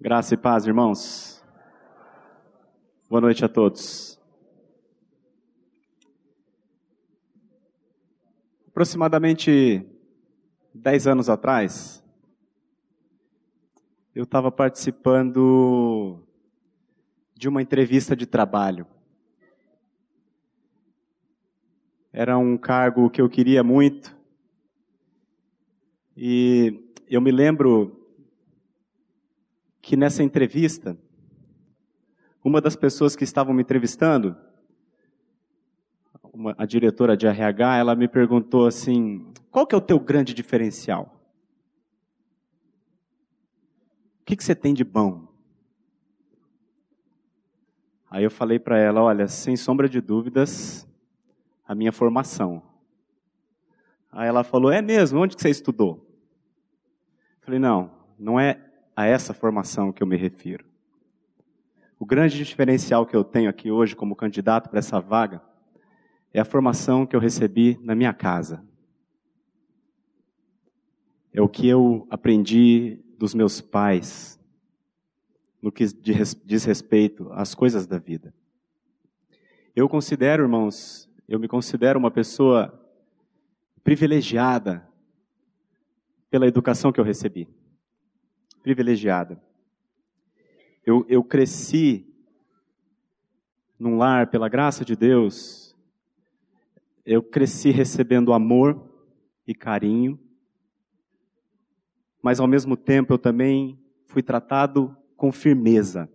Graça e paz, irmãos. Boa noite a todos. Aproximadamente dez anos atrás, eu estava participando de uma entrevista de trabalho. Era um cargo que eu queria muito. E eu me lembro que nessa entrevista, uma das pessoas que estavam me entrevistando, uma, a diretora de RH, ela me perguntou assim: qual que é o teu grande diferencial? O que, que você tem de bom? Aí eu falei para ela: olha, sem sombra de dúvidas, a minha formação. Aí ela falou: é mesmo? Onde que você estudou? Eu falei: não, não é a essa formação que eu me refiro. O grande diferencial que eu tenho aqui hoje como candidato para essa vaga é a formação que eu recebi na minha casa. É o que eu aprendi dos meus pais no que diz respeito às coisas da vida. Eu considero, irmãos, eu me considero uma pessoa privilegiada pela educação que eu recebi privilegiada. Eu, eu cresci num lar, pela graça de Deus, eu cresci recebendo amor e carinho, mas ao mesmo tempo eu também fui tratado com firmeza.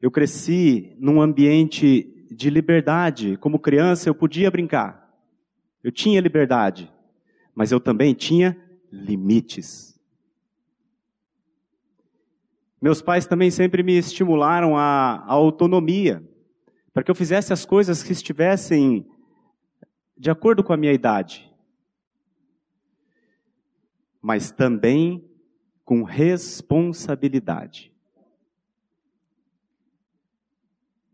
Eu cresci num ambiente de liberdade. Como criança eu podia brincar. Eu tinha liberdade, mas eu também tinha limites. Meus pais também sempre me estimularam a autonomia, para que eu fizesse as coisas que estivessem de acordo com a minha idade, mas também com responsabilidade.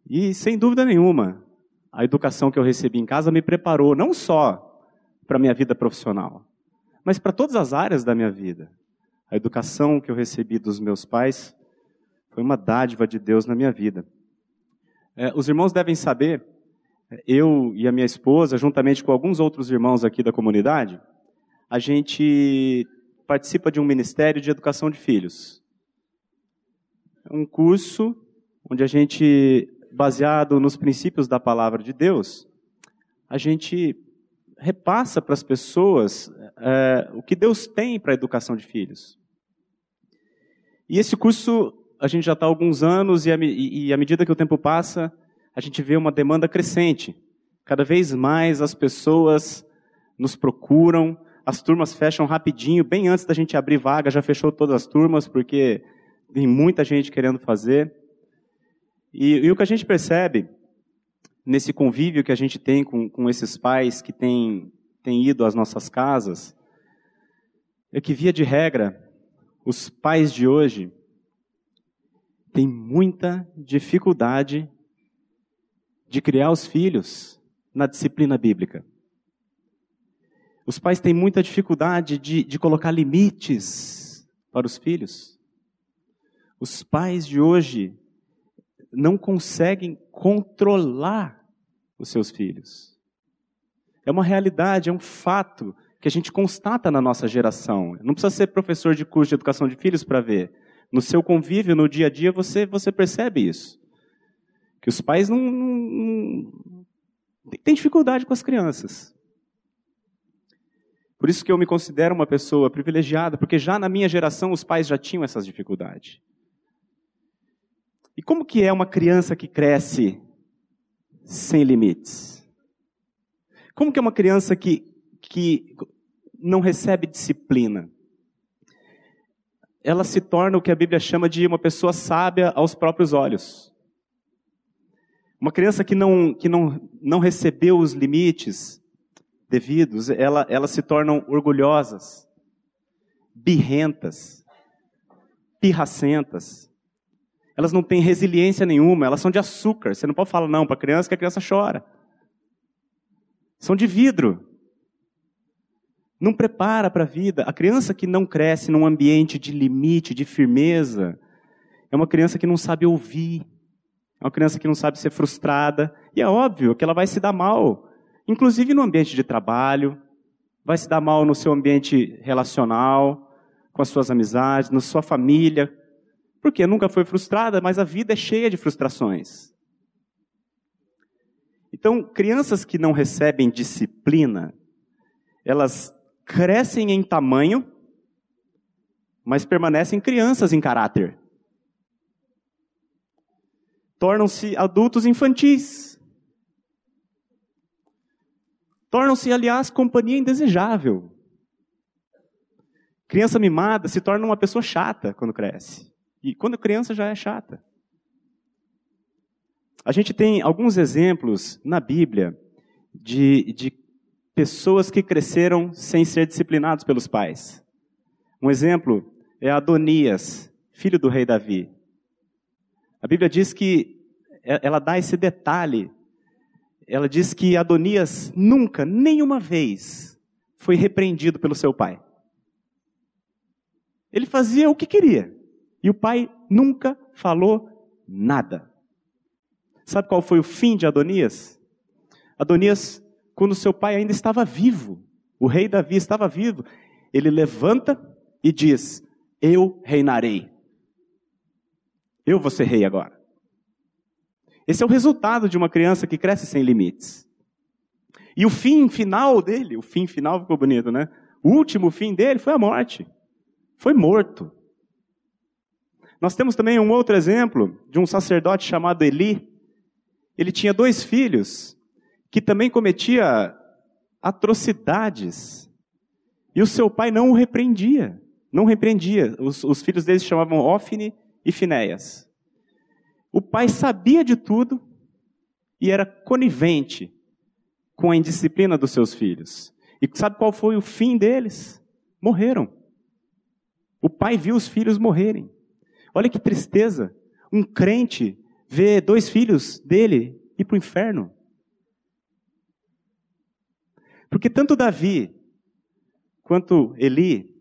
E sem dúvida nenhuma, a educação que eu recebi em casa me preparou não só para a minha vida profissional, mas para todas as áreas da minha vida. A educação que eu recebi dos meus pais foi uma dádiva de Deus na minha vida. É, os irmãos devem saber, eu e a minha esposa, juntamente com alguns outros irmãos aqui da comunidade, a gente participa de um ministério de educação de filhos. É um curso onde a gente, baseado nos princípios da palavra de Deus, a gente repassa para as pessoas é, o que Deus tem para a educação de filhos. E esse curso, a gente já está há alguns anos, e, e à medida que o tempo passa, a gente vê uma demanda crescente. Cada vez mais as pessoas nos procuram, as turmas fecham rapidinho, bem antes da gente abrir vaga, já fechou todas as turmas, porque tem muita gente querendo fazer. E, e o que a gente percebe nesse convívio que a gente tem com, com esses pais que têm, têm ido às nossas casas, é que, via de regra, os pais de hoje têm muita dificuldade de criar os filhos na disciplina bíblica. Os pais têm muita dificuldade de, de colocar limites para os filhos. Os pais de hoje não conseguem controlar os seus filhos. É uma realidade, é um fato que a gente constata na nossa geração. Não precisa ser professor de curso de educação de filhos para ver. No seu convívio, no dia a dia, você, você percebe isso. Que os pais não, não, não têm dificuldade com as crianças. Por isso que eu me considero uma pessoa privilegiada, porque já na minha geração os pais já tinham essas dificuldades. E como que é uma criança que cresce sem limites? Como que é uma criança que, que não recebe disciplina? Ela se torna o que a Bíblia chama de uma pessoa sábia aos próprios olhos. Uma criança que não, que não, não recebeu os limites devidos, ela, elas se tornam orgulhosas, birrentas, pirracentas, elas não têm resiliência nenhuma, elas são de açúcar. Você não pode falar não para a criança que a criança chora. São de vidro. não prepara para a vida. A criança que não cresce num ambiente de limite, de firmeza, é uma criança que não sabe ouvir, é uma criança que não sabe ser frustrada, e é óbvio que ela vai se dar mal, inclusive no ambiente de trabalho, vai se dar mal no seu ambiente relacional, com as suas amizades, na sua família, porque nunca foi frustrada, mas a vida é cheia de frustrações. Então, crianças que não recebem disciplina, elas crescem em tamanho, mas permanecem crianças em caráter. Tornam-se adultos infantis. Tornam-se, aliás, companhia indesejável. Criança mimada se torna uma pessoa chata quando cresce. E quando criança já é chata. A gente tem alguns exemplos na Bíblia de, de pessoas que cresceram sem ser disciplinados pelos pais. Um exemplo é Adonias, filho do rei Davi. A Bíblia diz que ela dá esse detalhe. Ela diz que Adonias nunca, nenhuma vez, foi repreendido pelo seu pai. Ele fazia o que queria. E o pai nunca falou nada. Sabe qual foi o fim de Adonias? Adonias quando seu pai ainda estava vivo, o rei Davi estava vivo, ele levanta e diz: Eu reinarei. Eu vou ser rei agora. Esse é o resultado de uma criança que cresce sem limites. E o fim final dele, o fim final ficou bonito, né? O último fim dele foi a morte. Foi morto. Nós temos também um outro exemplo de um sacerdote chamado Eli. Ele tinha dois filhos que também cometia atrocidades. E o seu pai não o repreendia. Não repreendia. Os, os filhos deles chamavam Ofne e Finéias. O pai sabia de tudo e era conivente com a indisciplina dos seus filhos. E sabe qual foi o fim deles? Morreram. O pai viu os filhos morrerem. Olha que tristeza. Um crente vê dois filhos dele ir para o inferno. Porque tanto Davi quanto Eli,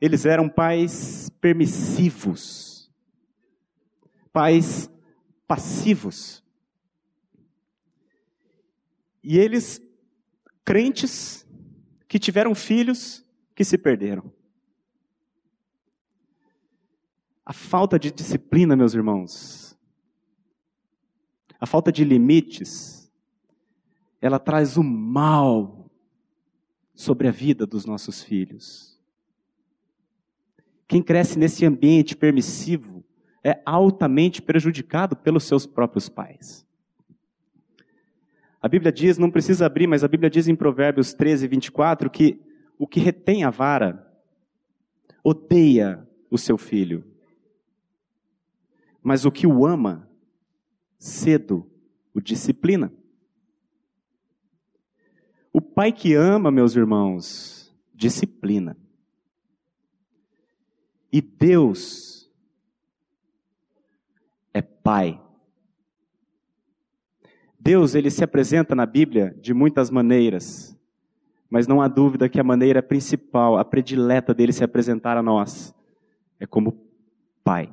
eles eram pais permissivos, pais passivos. E eles, crentes, que tiveram filhos que se perderam. A falta de disciplina, meus irmãos, a falta de limites, ela traz o mal sobre a vida dos nossos filhos. Quem cresce nesse ambiente permissivo é altamente prejudicado pelos seus próprios pais. A Bíblia diz, não precisa abrir, mas a Bíblia diz em Provérbios 13, 24, que o que retém a vara odeia o seu filho, mas o que o ama, cedo o disciplina. O pai que ama, meus irmãos, disciplina. E Deus é pai. Deus, ele se apresenta na Bíblia de muitas maneiras, mas não há dúvida que a maneira principal, a predileta dele se apresentar a nós, é como pai.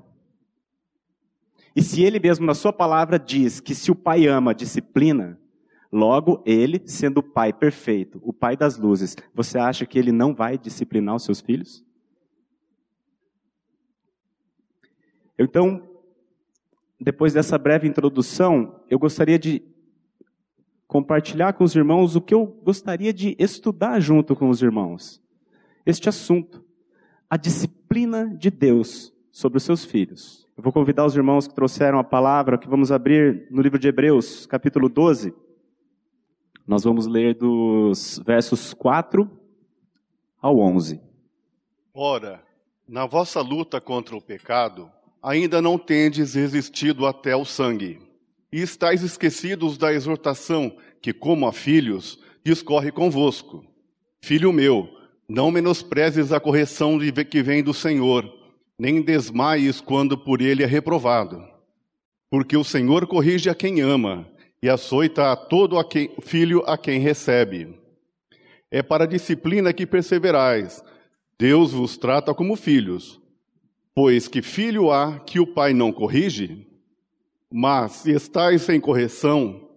E se ele mesmo na sua palavra diz que se o pai ama, disciplina, Logo, ele, sendo o pai perfeito, o pai das luzes, você acha que ele não vai disciplinar os seus filhos? Então, depois dessa breve introdução, eu gostaria de compartilhar com os irmãos o que eu gostaria de estudar junto com os irmãos. Este assunto, a disciplina de Deus sobre os seus filhos. Eu vou convidar os irmãos que trouxeram a palavra, que vamos abrir no livro de Hebreus, capítulo 12. Nós vamos ler dos versos 4 ao 11. Ora, na vossa luta contra o pecado, ainda não tendes resistido até o sangue, e estáis esquecidos da exortação que, como a filhos, discorre convosco. Filho meu, não menosprezes a correção que vem do Senhor, nem desmaies quando por ele é reprovado. Porque o Senhor corrige a quem ama e açoita a todo a quem, filho a quem recebe. É para a disciplina que perseverais. Deus vos trata como filhos. Pois que filho há que o pai não corrige? Mas se estáis sem correção,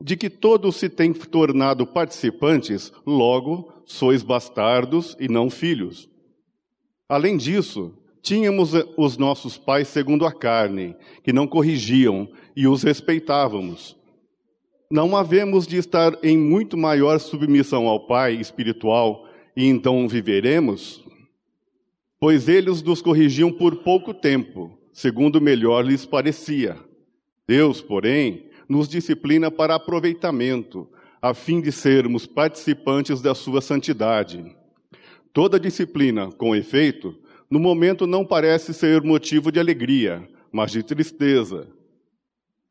de que todos se têm tornado participantes, logo sois bastardos e não filhos. Além disso, tínhamos os nossos pais segundo a carne, que não corrigiam e os respeitávamos. Não havemos de estar em muito maior submissão ao Pai espiritual e então viveremos? Pois eles nos corrigiam por pouco tempo, segundo melhor lhes parecia. Deus, porém, nos disciplina para aproveitamento, a fim de sermos participantes da sua santidade. Toda disciplina, com efeito, no momento não parece ser motivo de alegria, mas de tristeza.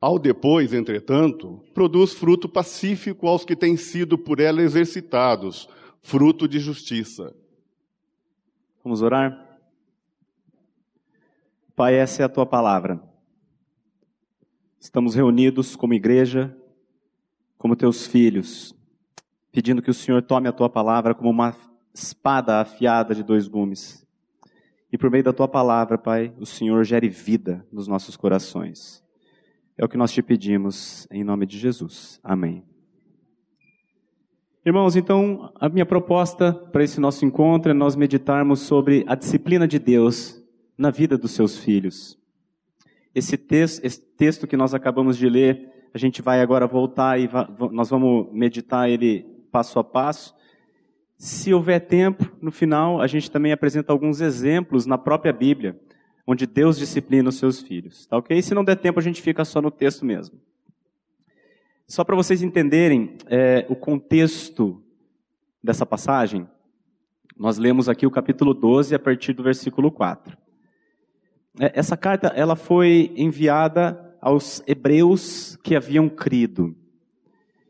Ao depois, entretanto, produz fruto pacífico aos que têm sido por ela exercitados, fruto de justiça. Vamos orar? Pai, essa é a tua palavra. Estamos reunidos como igreja, como teus filhos, pedindo que o Senhor tome a tua palavra como uma espada afiada de dois gumes. E por meio da tua palavra, Pai, o Senhor gere vida nos nossos corações. É o que nós te pedimos em nome de Jesus. Amém. Irmãos, então, a minha proposta para esse nosso encontro é nós meditarmos sobre a disciplina de Deus na vida dos seus filhos. Esse texto, esse texto que nós acabamos de ler, a gente vai agora voltar e nós vamos meditar ele passo a passo. Se houver tempo, no final, a gente também apresenta alguns exemplos na própria Bíblia, onde Deus disciplina os seus filhos. Tá ok? Se não der tempo, a gente fica só no texto mesmo. Só para vocês entenderem é, o contexto dessa passagem, nós lemos aqui o capítulo 12 a partir do versículo 4. É, essa carta ela foi enviada aos hebreus que haviam crido.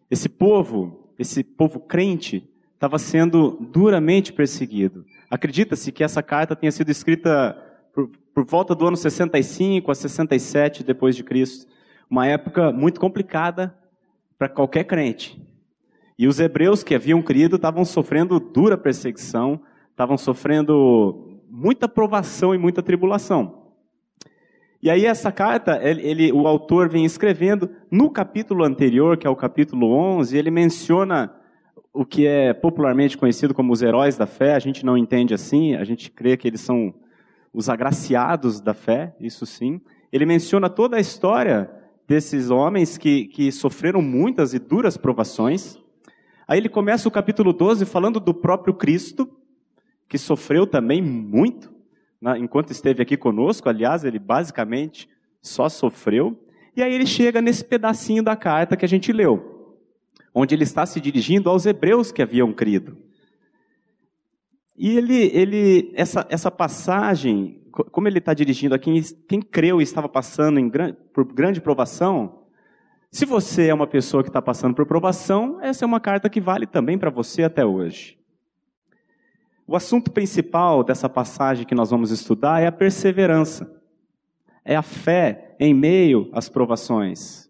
Esse povo, esse povo crente, estava sendo duramente perseguido. Acredita-se que essa carta tenha sido escrita por, por, volta do ano 65 a 67 depois de Cristo, uma época muito complicada para qualquer crente. E os hebreus que haviam crido estavam sofrendo dura perseguição, estavam sofrendo muita provação e muita tribulação. E aí essa carta, ele, ele, o autor vem escrevendo, no capítulo anterior, que é o capítulo 11, ele menciona o que é popularmente conhecido como os heróis da fé, a gente não entende assim, a gente crê que eles são os agraciados da fé, isso sim. Ele menciona toda a história desses homens que, que sofreram muitas e duras provações. Aí ele começa o capítulo 12 falando do próprio Cristo, que sofreu também muito enquanto esteve aqui conosco, aliás, ele basicamente só sofreu. E aí ele chega nesse pedacinho da carta que a gente leu, onde ele está se dirigindo aos hebreus que haviam crido. E ele, ele essa, essa passagem, como ele está dirigindo aqui, quem creu e estava passando em, por grande provação, se você é uma pessoa que está passando por provação, essa é uma carta que vale também para você até hoje. O assunto principal dessa passagem que nós vamos estudar é a perseverança. É a fé em meio às provações.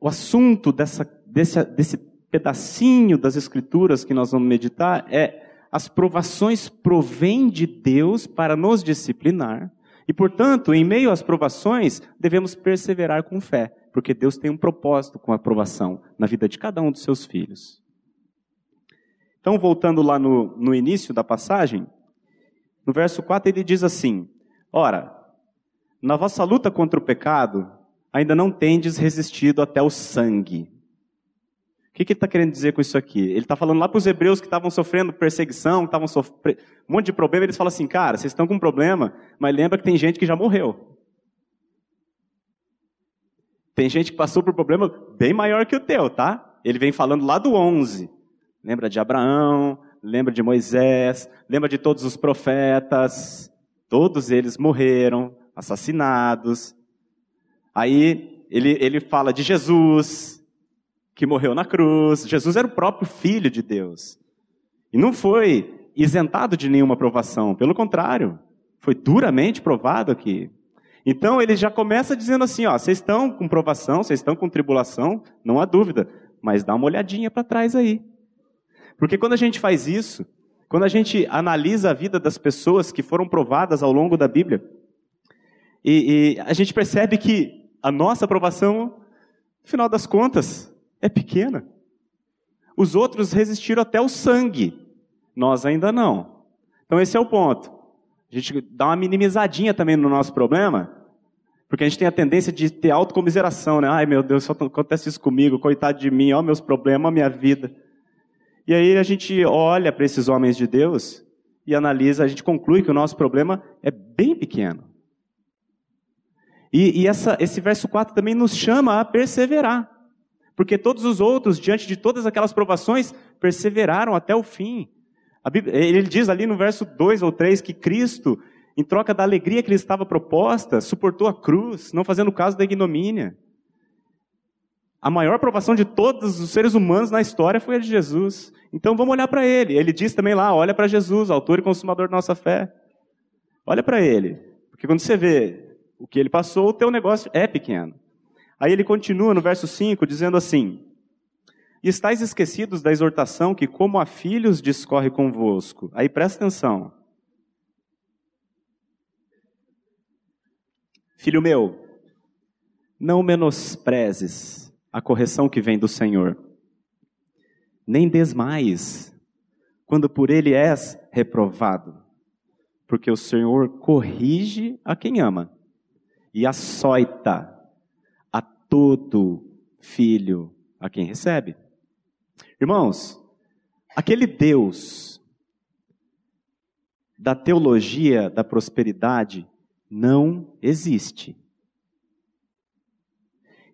O assunto dessa, desse, desse pedacinho das Escrituras que nós vamos meditar é as provações provêm de Deus para nos disciplinar. E, portanto, em meio às provações, devemos perseverar com fé, porque Deus tem um propósito com a provação na vida de cada um dos seus filhos. Então, voltando lá no, no início da passagem, no verso 4 ele diz assim: Ora, na vossa luta contra o pecado, ainda não tendes resistido até o sangue. O que, que ele está querendo dizer com isso aqui? Ele está falando lá para os hebreus que estavam sofrendo perseguição, estavam sofrendo um monte de problema. Eles falam assim, cara, vocês estão com um problema, mas lembra que tem gente que já morreu. Tem gente que passou por um problema bem maior que o teu, tá? Ele vem falando lá do 11. Lembra de Abraão, lembra de Moisés, lembra de todos os profetas. Todos eles morreram, assassinados. Aí ele, ele fala de Jesus, que morreu na cruz. Jesus era o próprio Filho de Deus. E não foi isentado de nenhuma provação, pelo contrário, foi duramente provado aqui. Então ele já começa dizendo assim: ó, vocês estão com provação, vocês estão com tribulação, não há dúvida, mas dá uma olhadinha para trás aí. Porque quando a gente faz isso, quando a gente analisa a vida das pessoas que foram provadas ao longo da Bíblia, e, e a gente percebe que a nossa aprovação, no final das contas, é pequena. Os outros resistiram até o sangue, nós ainda não. Então esse é o ponto. A gente dá uma minimizadinha também no nosso problema, porque a gente tem a tendência de ter autocomiseração, né? Ai meu Deus, só acontece isso comigo, coitado de mim, ó meus problemas, minha vida. E aí a gente olha para esses homens de Deus e analisa, a gente conclui que o nosso problema é bem pequeno. E, e essa, esse verso 4 também nos chama a perseverar. Porque todos os outros, diante de todas aquelas provações, perseveraram até o fim. Bíblia, ele diz ali no verso 2 ou 3 que Cristo, em troca da alegria que lhe estava proposta, suportou a cruz, não fazendo caso da ignomínia. A maior provação de todos os seres humanos na história foi a de Jesus. Então vamos olhar para ele. Ele diz também lá: olha para Jesus, autor e consumador da nossa fé. Olha para ele. Porque quando você vê o que ele passou, o teu negócio é pequeno. Aí ele continua no verso 5 dizendo assim: e estáis esquecidos da exortação que, como a filhos, discorre convosco. Aí presta atenção. Filho meu, não menosprezes a correção que vem do Senhor, nem desmais quando por ele és reprovado, porque o Senhor corrige a quem ama e açoita todo filho a quem recebe. Irmãos, aquele Deus da teologia da prosperidade não existe.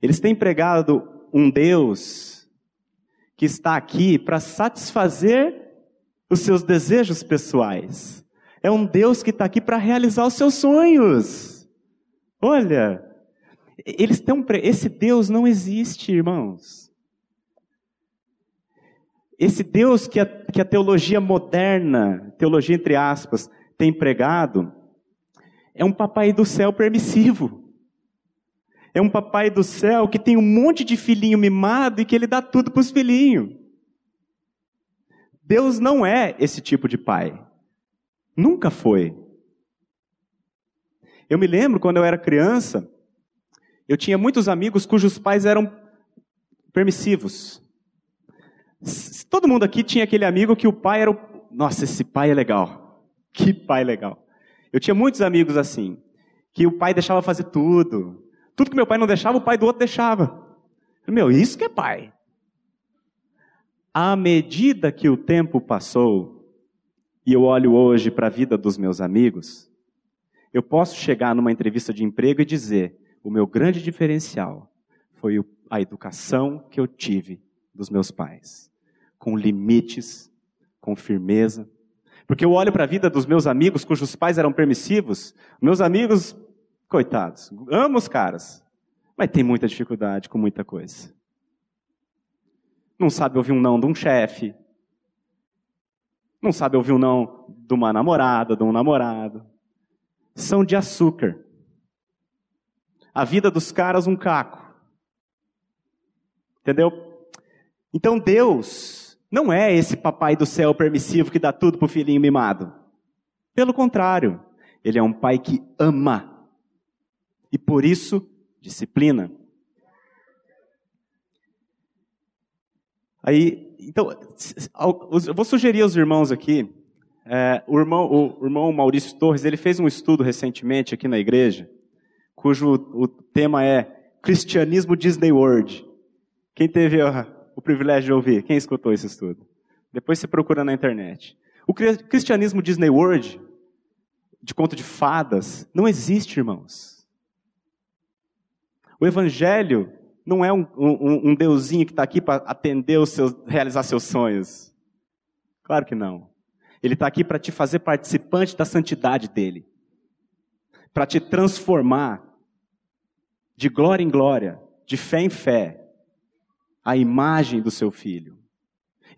Eles têm pregado um Deus que está aqui para satisfazer os seus desejos pessoais. É um Deus que está aqui para realizar os seus sonhos. Olha, eles pre... esse Deus não existe, irmãos. Esse Deus que a, que a teologia moderna, teologia entre aspas, tem pregado, é um papai do céu permissivo. É um papai do céu que tem um monte de filhinho mimado e que ele dá tudo para os filhinhos. Deus não é esse tipo de pai. Nunca foi. Eu me lembro quando eu era criança, eu tinha muitos amigos cujos pais eram permissivos. Todo mundo aqui tinha aquele amigo que o pai era o. Nossa, esse pai é legal. Que pai legal. Eu tinha muitos amigos assim, que o pai deixava fazer tudo. Tudo que meu pai não deixava, o pai do outro deixava. Meu, isso que é pai. À medida que o tempo passou, e eu olho hoje para a vida dos meus amigos, eu posso chegar numa entrevista de emprego e dizer: o meu grande diferencial foi a educação que eu tive dos meus pais com limites, com firmeza. Porque eu olho para a vida dos meus amigos cujos pais eram permissivos, meus amigos, coitados, amo os caras, mas tem muita dificuldade com muita coisa. Não sabe ouvir um não de um chefe, não sabe ouvir um não de uma namorada, de um namorado. São de açúcar. A vida dos caras, um caco. Entendeu? Então Deus não é esse papai do céu permissivo que dá tudo para o filhinho mimado. Pelo contrário, ele é um pai que ama. E por isso, disciplina. Aí, então, eu vou sugerir aos irmãos aqui. É, o, irmão, o irmão Maurício Torres, ele fez um estudo recentemente aqui na igreja, cujo o tema é Cristianismo Disney World. Quem teve a, o privilégio de ouvir? Quem escutou esse estudo? Depois você procura na internet. O cristianismo Disney World, de conto de fadas, não existe, irmãos. O evangelho não é um, um, um deusinho que está aqui para atender os seus, realizar seus sonhos. Claro que não. Ele está aqui para te fazer participante da santidade dele, para te transformar de glória em glória, de fé em fé, a imagem do seu filho.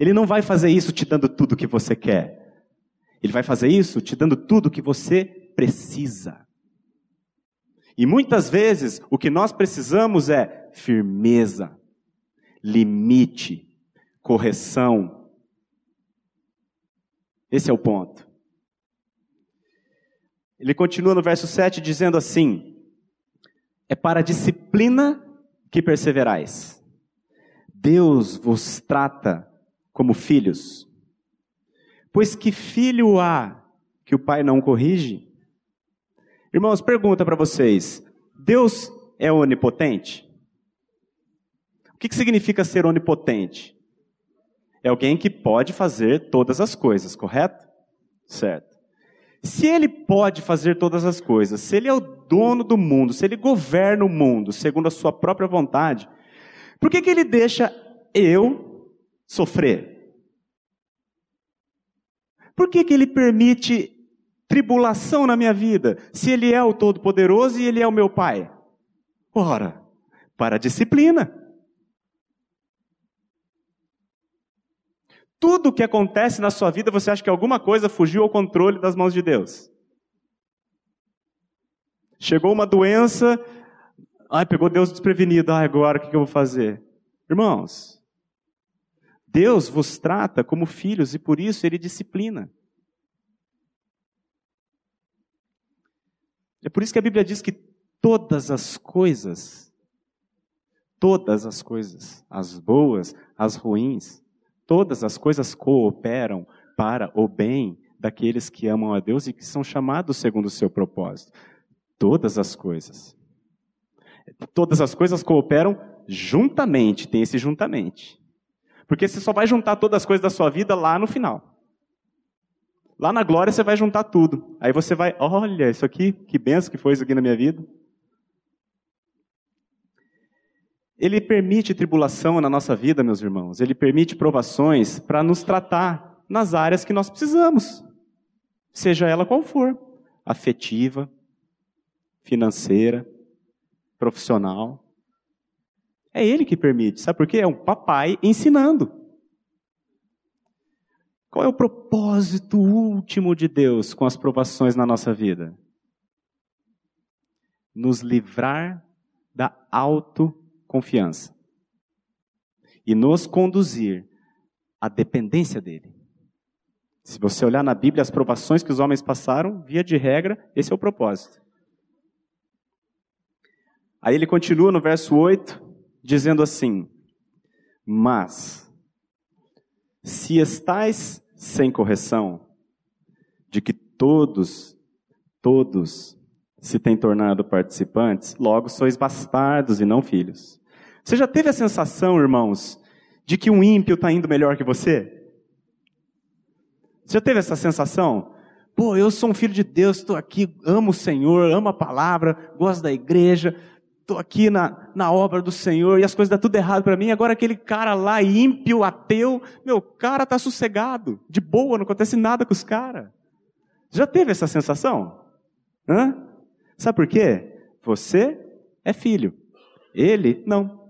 Ele não vai fazer isso te dando tudo o que você quer. Ele vai fazer isso te dando tudo o que você precisa. E muitas vezes o que nós precisamos é firmeza, limite, correção. Esse é o ponto. Ele continua no verso 7 dizendo assim: É para a disciplina que perseverais. Deus vos trata como filhos. Pois que filho há que o pai não corrige? Irmãos, pergunta para vocês: Deus é onipotente? O que, que significa ser onipotente? É alguém que pode fazer todas as coisas, correto? Certo. Se ele pode fazer todas as coisas, se ele é o dono do mundo, se ele governa o mundo segundo a sua própria vontade, por que, que ele deixa eu sofrer? Por que, que ele permite tribulação na minha vida, se ele é o Todo-Poderoso e ele é o meu Pai? Ora, para a disciplina. Tudo que acontece na sua vida, você acha que alguma coisa fugiu ao controle das mãos de Deus? Chegou uma doença, ai, pegou Deus desprevenido, ai, agora o que eu vou fazer? Irmãos, Deus vos trata como filhos e por isso Ele disciplina. É por isso que a Bíblia diz que todas as coisas, todas as coisas, as boas, as ruins, Todas as coisas cooperam para o bem daqueles que amam a Deus e que são chamados segundo o seu propósito. Todas as coisas. Todas as coisas cooperam juntamente, tem esse juntamente. Porque você só vai juntar todas as coisas da sua vida lá no final. Lá na glória você vai juntar tudo. Aí você vai, olha, isso aqui, que benção que foi isso aqui na minha vida. Ele permite tribulação na nossa vida, meus irmãos. Ele permite provações para nos tratar nas áreas que nós precisamos, seja ela qual for afetiva, financeira, profissional. É Ele que permite, sabe por quê? É um papai ensinando. Qual é o propósito último de Deus com as provações na nossa vida? Nos livrar da auto confiança e nos conduzir à dependência dele. Se você olhar na Bíblia as provações que os homens passaram, via de regra, esse é o propósito. Aí ele continua no verso 8, dizendo assim: Mas, se estais sem correção, de que todos, todos se têm tornado participantes, logo sois bastardos e não filhos. Você já teve a sensação, irmãos, de que um ímpio está indo melhor que você? Você já teve essa sensação? Pô, eu sou um filho de Deus, estou aqui, amo o Senhor, amo a palavra, gosto da igreja, estou aqui na, na obra do Senhor e as coisas dão tudo errado para mim. Agora aquele cara lá, ímpio, ateu, meu, cara está sossegado, de boa, não acontece nada com os caras. Já teve essa sensação? Hã? Sabe por quê? Você é filho, ele não.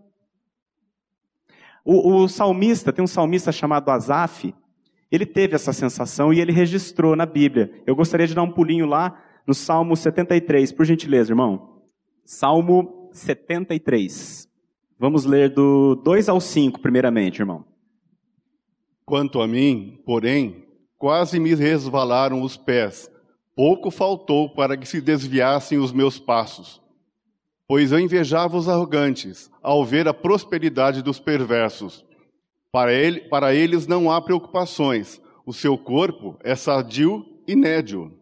O, o salmista, tem um salmista chamado Asaf, ele teve essa sensação e ele registrou na Bíblia. Eu gostaria de dar um pulinho lá no Salmo 73, por gentileza, irmão. Salmo 73. Vamos ler do 2 ao 5, primeiramente, irmão. Quanto a mim, porém, quase me resvalaram os pés. Pouco faltou para que se desviassem os meus passos pois eu invejava os arrogantes ao ver a prosperidade dos perversos. Para, ele, para eles não há preocupações, o seu corpo é sadio e nédio.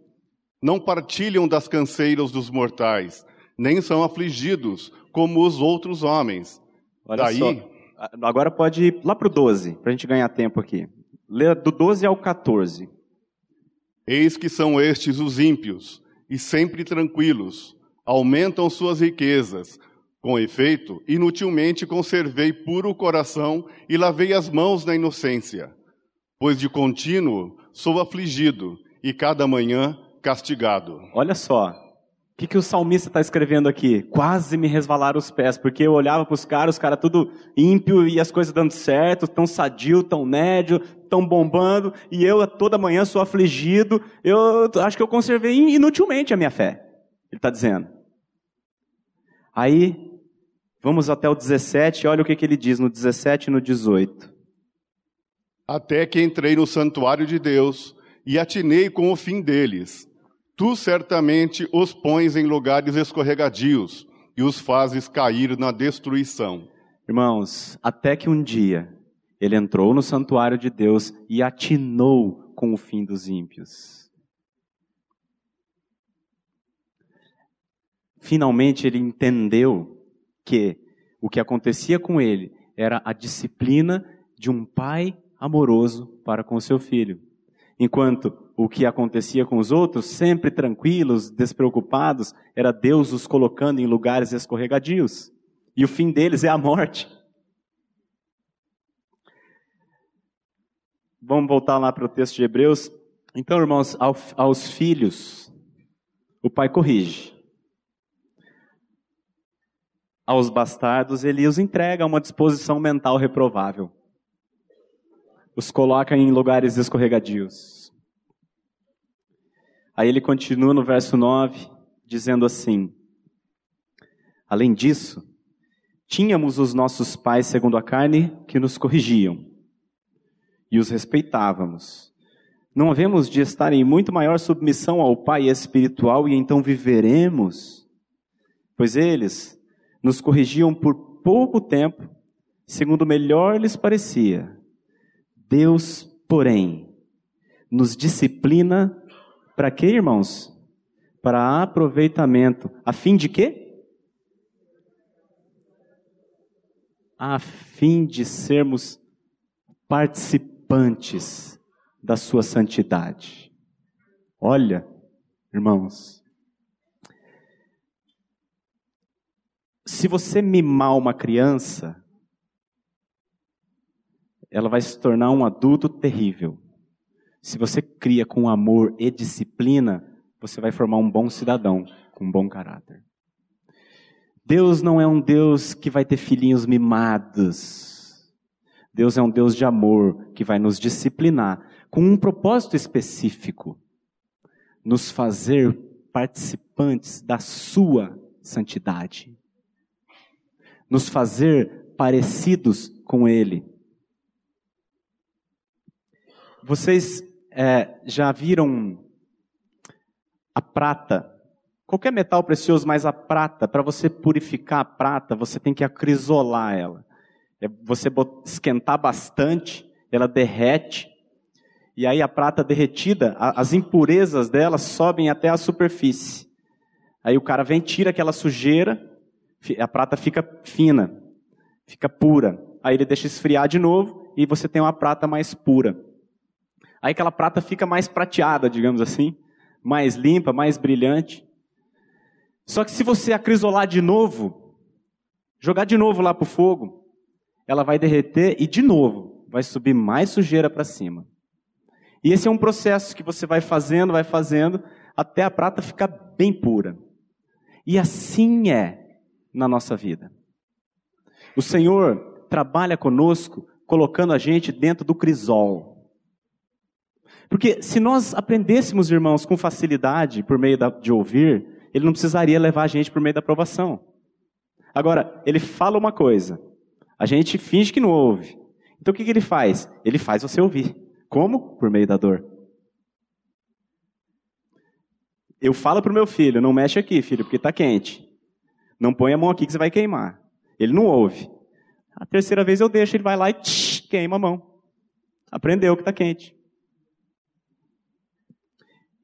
Não partilham das canseiras dos mortais, nem são afligidos como os outros homens. Olha Daí, só. Agora pode ir lá para o 12, para a gente ganhar tempo aqui. Lê do 12 ao 14. Eis que são estes os ímpios, e sempre tranquilos, aumentam suas riquezas. Com efeito, inutilmente conservei puro o coração e lavei as mãos na inocência, pois de contínuo sou afligido e cada manhã castigado. Olha só, que, que o salmista está escrevendo aqui? Quase me resvalaram os pés, porque eu olhava para os caras, os caras tudo ímpio e as coisas dando certo, tão sadio, tão médio, tão bombando, e eu toda manhã sou afligido. Eu acho que eu conservei inutilmente a minha fé. Ele está dizendo. Aí, vamos até o 17, olha o que, que ele diz no 17 e no 18. Até que entrei no santuário de Deus, e atinei com o fim deles. Tu certamente os pões em lugares escorregadios e os fazes cair na destruição. Irmãos, até que um dia ele entrou no santuário de Deus e atinou com o fim dos ímpios. Finalmente ele entendeu que o que acontecia com ele era a disciplina de um pai amoroso para com seu filho. Enquanto o que acontecia com os outros, sempre tranquilos, despreocupados, era Deus os colocando em lugares escorregadios. E o fim deles é a morte. Vamos voltar lá para o texto de Hebreus. Então, irmãos, aos filhos, o pai corrige. Aos bastardos, ele os entrega a uma disposição mental reprovável os coloca em lugares escorregadios. Aí ele continua no verso 9, dizendo assim: Além disso, tínhamos os nossos pais segundo a carne que nos corrigiam e os respeitávamos. Não havemos de estar em muito maior submissão ao Pai espiritual e então viveremos? Pois eles nos corrigiam por pouco tempo, segundo melhor lhes parecia Deus, porém, nos disciplina para quê, irmãos? Para aproveitamento. A fim de quê? A fim de sermos participantes da sua santidade. Olha, irmãos, se você mimar uma criança, ela vai se tornar um adulto terrível. Se você cria com amor e disciplina, você vai formar um bom cidadão, com um bom caráter. Deus não é um Deus que vai ter filhinhos mimados. Deus é um Deus de amor que vai nos disciplinar com um propósito específico: nos fazer participantes da sua santidade, nos fazer parecidos com Ele. Vocês é, já viram a prata? Qualquer metal precioso, mas a prata, para você purificar a prata, você tem que acrisolar ela. É você esquentar bastante, ela derrete, e aí a prata derretida, as impurezas dela sobem até a superfície. Aí o cara vem, tira aquela sujeira, a prata fica fina, fica pura. Aí ele deixa esfriar de novo e você tem uma prata mais pura. Aí aquela prata fica mais prateada, digamos assim, mais limpa, mais brilhante. Só que se você acrisolar de novo, jogar de novo lá para o fogo, ela vai derreter e de novo vai subir mais sujeira para cima. E esse é um processo que você vai fazendo, vai fazendo, até a prata ficar bem pura. E assim é na nossa vida. O Senhor trabalha conosco, colocando a gente dentro do crisol. Porque se nós aprendêssemos, irmãos, com facilidade por meio de ouvir, ele não precisaria levar a gente por meio da aprovação. Agora, ele fala uma coisa, a gente finge que não ouve. Então o que, que ele faz? Ele faz você ouvir. Como? Por meio da dor. Eu falo para o meu filho, não mexe aqui, filho, porque está quente. Não põe a mão aqui que você vai queimar. Ele não ouve. A terceira vez eu deixo, ele vai lá e tsh, queima a mão. Aprendeu que está quente.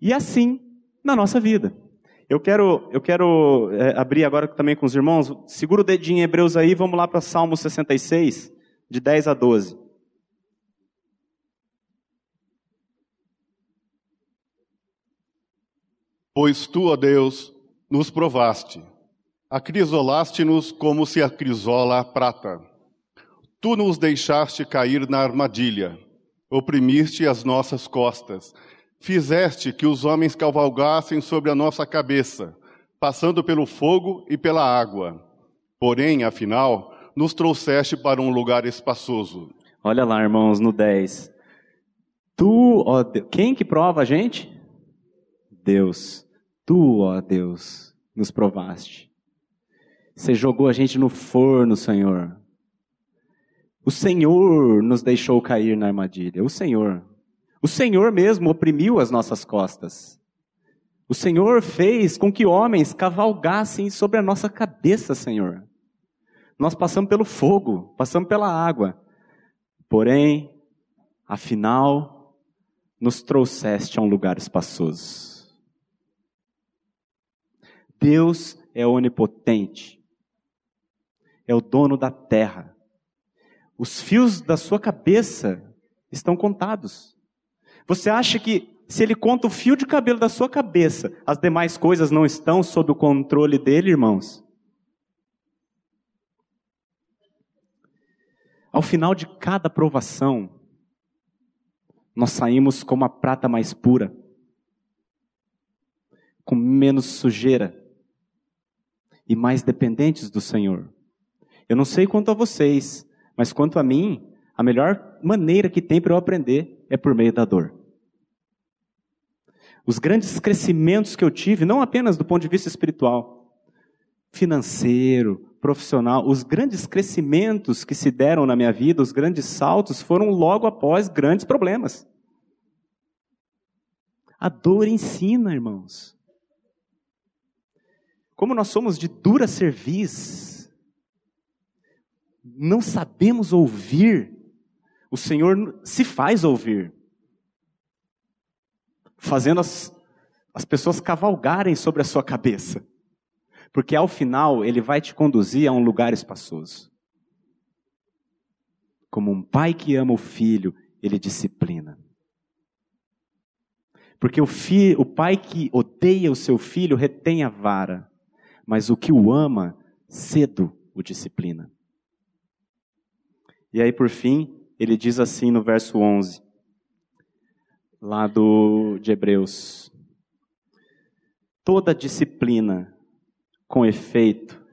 E assim na nossa vida. Eu quero, eu quero é, abrir agora também com os irmãos. Segura o dedinho em Hebreus aí, vamos lá para Salmo 66, de 10 a 12. Pois tu, ó Deus, nos provaste, acrisolaste-nos como se acrisola a prata. Tu nos deixaste cair na armadilha, oprimiste as nossas costas Fizeste que os homens cavalgassem sobre a nossa cabeça, passando pelo fogo e pela água. Porém, afinal, nos trouxeste para um lugar espaçoso. Olha lá, irmãos, no 10. Tu, ó Deus, quem que prova a gente? Deus. Tu, ó Deus, nos provaste. Você jogou a gente no forno, Senhor. O Senhor nos deixou cair na armadilha. O Senhor. O Senhor mesmo oprimiu as nossas costas. O Senhor fez com que homens cavalgassem sobre a nossa cabeça, Senhor. Nós passamos pelo fogo, passamos pela água. Porém, afinal, nos trouxeste a um lugar espaçoso. Deus é onipotente, é o dono da terra. Os fios da sua cabeça estão contados. Você acha que se ele conta o fio de cabelo da sua cabeça, as demais coisas não estão sob o controle dele, irmãos? Ao final de cada provação, nós saímos como a prata mais pura, com menos sujeira e mais dependentes do Senhor. Eu não sei quanto a vocês, mas quanto a mim, a melhor maneira que tem para eu aprender é por meio da dor. Os grandes crescimentos que eu tive, não apenas do ponto de vista espiritual, financeiro, profissional, os grandes crescimentos que se deram na minha vida, os grandes saltos, foram logo após grandes problemas. A dor ensina, irmãos. Como nós somos de dura cerviz, não sabemos ouvir, o Senhor se faz ouvir fazendo as, as pessoas cavalgarem sobre a sua cabeça. Porque ao final ele vai te conduzir a um lugar espaçoso. Como um pai que ama o filho, ele disciplina. Porque o, fi, o pai que odeia o seu filho retém a vara, mas o que o ama, cedo o disciplina. E aí, por fim, ele diz assim no verso 11: lá do, de Hebreus. Toda disciplina com efeito,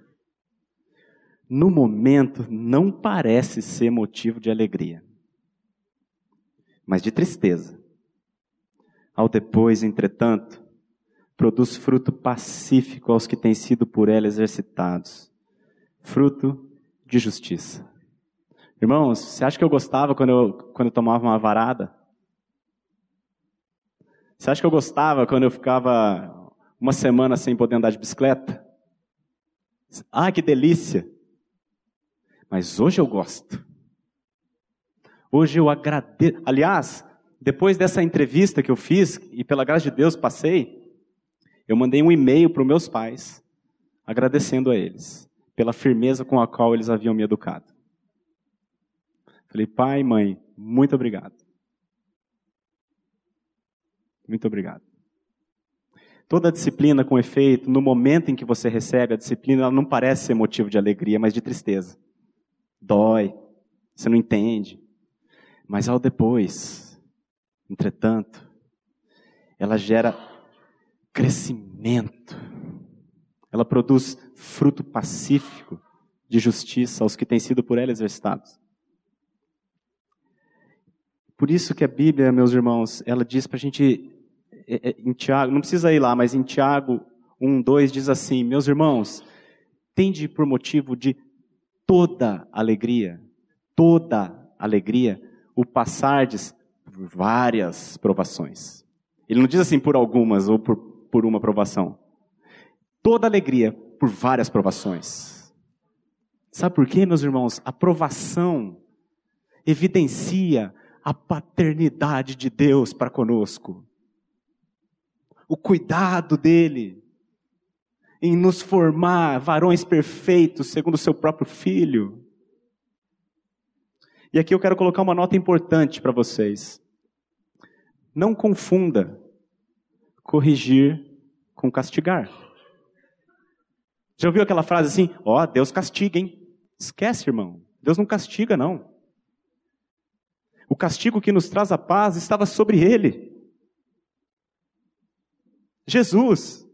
no momento, não parece ser motivo de alegria, mas de tristeza. Ao depois, entretanto, produz fruto pacífico aos que têm sido por ela exercitados, fruto de justiça. Irmãos, você acha que eu gostava quando eu, quando eu tomava uma varada? Você acha que eu gostava quando eu ficava uma semana sem poder andar de bicicleta? Ah, que delícia! Mas hoje eu gosto. Hoje eu agradeço. Aliás, depois dessa entrevista que eu fiz, e pela graça de Deus passei, eu mandei um e-mail para os meus pais, agradecendo a eles, pela firmeza com a qual eles haviam me educado. Falei, pai mãe, muito obrigado. Muito obrigado. Toda disciplina com efeito, no momento em que você recebe a disciplina, ela não parece ser motivo de alegria, mas de tristeza. Dói, você não entende. Mas ao depois, entretanto, ela gera crescimento. Ela produz fruto pacífico de justiça aos que têm sido por ela exercitados. Por isso que a Bíblia, meus irmãos, ela diz para a gente é, é, em Tiago, não precisa ir lá, mas em Tiago 1, 2 diz assim: Meus irmãos, tende por motivo de toda alegria, toda alegria, o passardes por várias provações. Ele não diz assim por algumas ou por, por uma provação. Toda alegria por várias provações. Sabe por quê, meus irmãos? A provação evidencia a paternidade de Deus para conosco o cuidado dele em nos formar varões perfeitos segundo o seu próprio filho. E aqui eu quero colocar uma nota importante para vocês. Não confunda corrigir com castigar. Já ouviu aquela frase assim? Ó, oh, Deus castiga, hein? Esquece, irmão. Deus não castiga, não. O castigo que nos traz a paz estava sobre ele. Jesus.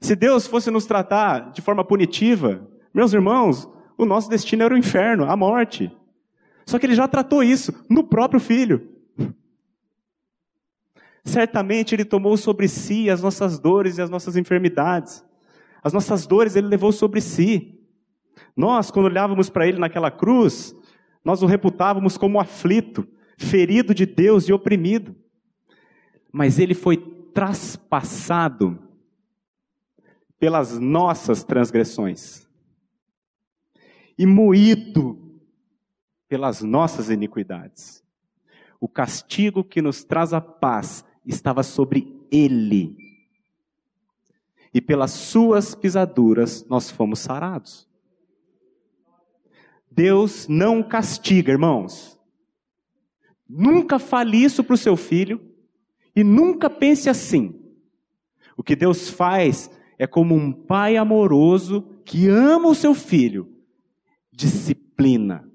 Se Deus fosse nos tratar de forma punitiva, meus irmãos, o nosso destino era o inferno, a morte. Só que ele já tratou isso no próprio filho. Certamente ele tomou sobre si as nossas dores e as nossas enfermidades. As nossas dores ele levou sobre si. Nós, quando olhávamos para ele naquela cruz, nós o reputávamos como aflito, ferido de Deus e oprimido. Mas ele foi traspassado pelas nossas transgressões e moído pelas nossas iniquidades. O castigo que nos traz a paz estava sobre ele. E pelas suas pisaduras nós fomos sarados. Deus não castiga, irmãos. Nunca fale isso para o seu filho e nunca pense assim. O que Deus faz é como um pai amoroso que ama o seu filho, disciplina.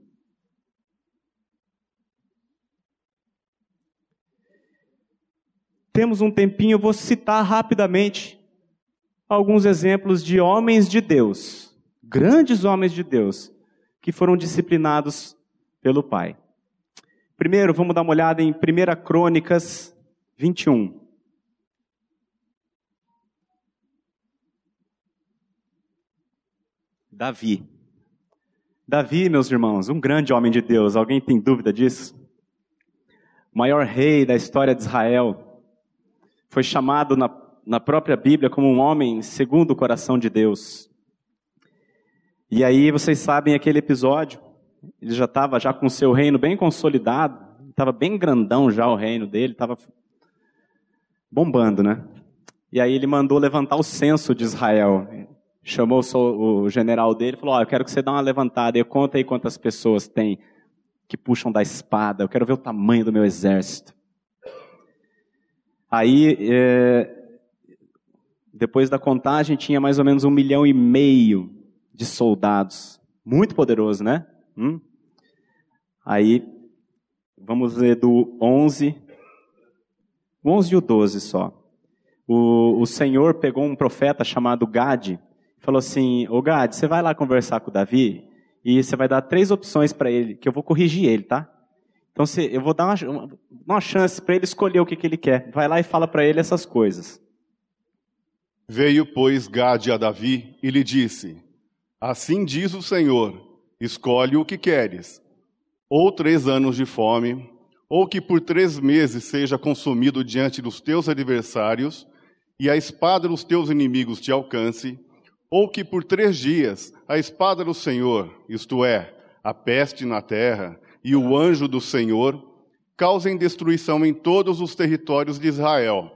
Temos um tempinho, eu vou citar rapidamente alguns exemplos de homens de Deus, grandes homens de Deus, que foram disciplinados pelo Pai. Primeiro, vamos dar uma olhada em 1 Crônicas 21. Davi. Davi, meus irmãos, um grande homem de Deus. Alguém tem dúvida disso? O maior rei da história de Israel. Foi chamado na, na própria Bíblia como um homem segundo o coração de Deus. E aí vocês sabem aquele episódio ele já estava já com o seu reino bem consolidado, estava bem grandão já o reino dele, estava bombando, né? E aí ele mandou levantar o censo de Israel. Chamou o general dele e falou: oh, Eu quero que você dê uma levantada. Eu conta aí quantas pessoas tem que puxam da espada. Eu quero ver o tamanho do meu exército. Aí, é, depois da contagem, tinha mais ou menos um milhão e meio de soldados. Muito poderoso, né? Hum? Aí, vamos ler do 11, o 11 e o 12 só. O, o Senhor pegou um profeta chamado Gade, falou assim, ô Gade, você vai lá conversar com o Davi, e você vai dar três opções para ele, que eu vou corrigir ele, tá? Então você, eu vou dar uma, uma chance para ele escolher o que, que ele quer. Vai lá e fala para ele essas coisas. Veio, pois, Gade a Davi e lhe disse: Assim diz o Senhor: Escolhe o que queres, ou três anos de fome, ou que por três meses seja consumido diante dos teus adversários, e a espada dos teus inimigos te alcance, ou que por três dias a espada do Senhor, isto é, a peste na terra, e o anjo do Senhor, causem destruição em todos os territórios de Israel.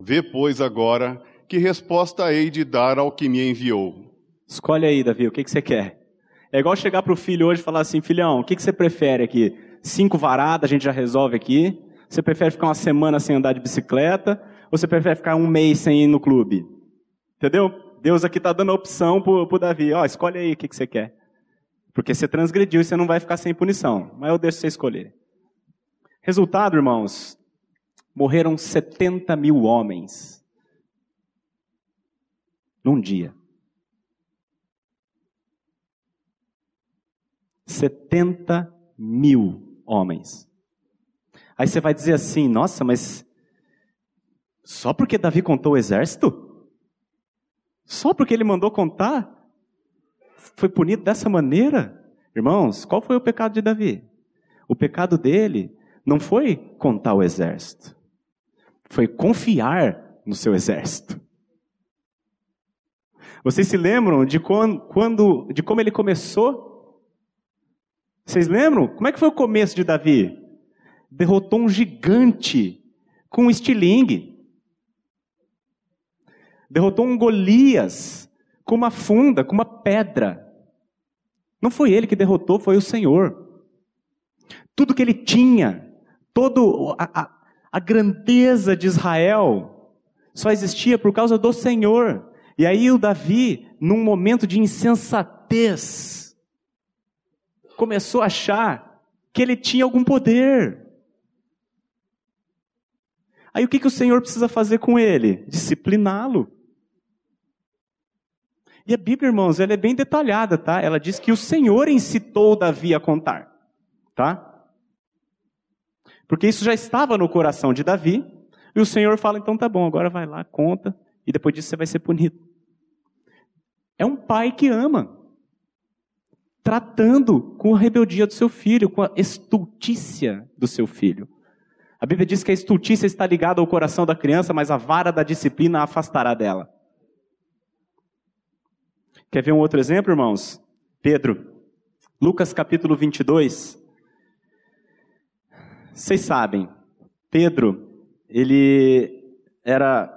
Vê, pois, agora que resposta hei de dar ao que me enviou. Escolhe aí, Davi, o que, que você quer? É igual chegar para o filho hoje e falar assim, filhão, o que, que você prefere aqui? Cinco varadas, a gente já resolve aqui? Você prefere ficar uma semana sem andar de bicicleta? Ou você prefere ficar um mês sem ir no clube? Entendeu? Deus aqui está dando a opção para o Davi. Ó, escolhe aí o que, que você quer. Porque você transgrediu e você não vai ficar sem punição. Mas eu deixo você escolher. Resultado, irmãos, morreram 70 mil homens num dia. 70 mil homens. Aí você vai dizer assim: nossa, mas só porque Davi contou o exército? Só porque ele mandou contar? Foi punido dessa maneira? Irmãos, qual foi o pecado de Davi? O pecado dele não foi contar o exército, foi confiar no seu exército. Vocês se lembram de quando, de como ele começou vocês lembram? Como é que foi o começo de Davi? Derrotou um gigante com um estilingue. Derrotou um Golias com uma funda, com uma pedra. Não foi ele que derrotou, foi o Senhor. Tudo que ele tinha, toda a, a, a grandeza de Israel, só existia por causa do Senhor. E aí o Davi, num momento de insensatez, começou a achar que ele tinha algum poder. Aí o que, que o Senhor precisa fazer com ele? Discipliná-lo. E a Bíblia, irmãos, ela é bem detalhada, tá? Ela diz que o Senhor incitou Davi a contar, tá? Porque isso já estava no coração de Davi, e o Senhor fala: então tá bom, agora vai lá, conta, e depois disso você vai ser punido. É um pai que ama. Tratando com a rebeldia do seu filho, com a estultícia do seu filho. A Bíblia diz que a estultícia está ligada ao coração da criança, mas a vara da disciplina a afastará dela. Quer ver um outro exemplo, irmãos? Pedro, Lucas capítulo 22. Vocês sabem, Pedro, ele era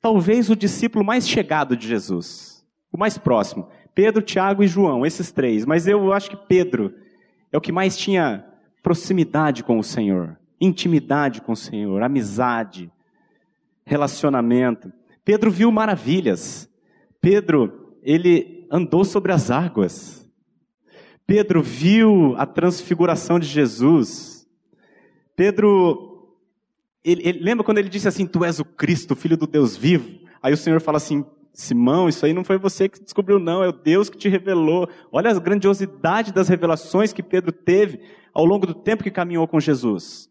talvez o discípulo mais chegado de Jesus, o mais próximo. Pedro, Tiago e João, esses três. Mas eu acho que Pedro é o que mais tinha proximidade com o Senhor, intimidade com o Senhor, amizade, relacionamento. Pedro viu maravilhas. Pedro, ele andou sobre as águas. Pedro viu a transfiguração de Jesus. Pedro, ele, ele, lembra quando ele disse assim: Tu és o Cristo, filho do Deus vivo? Aí o Senhor fala assim: Simão, isso aí não foi você que descobriu, não, é o Deus que te revelou. Olha a grandiosidade das revelações que Pedro teve ao longo do tempo que caminhou com Jesus.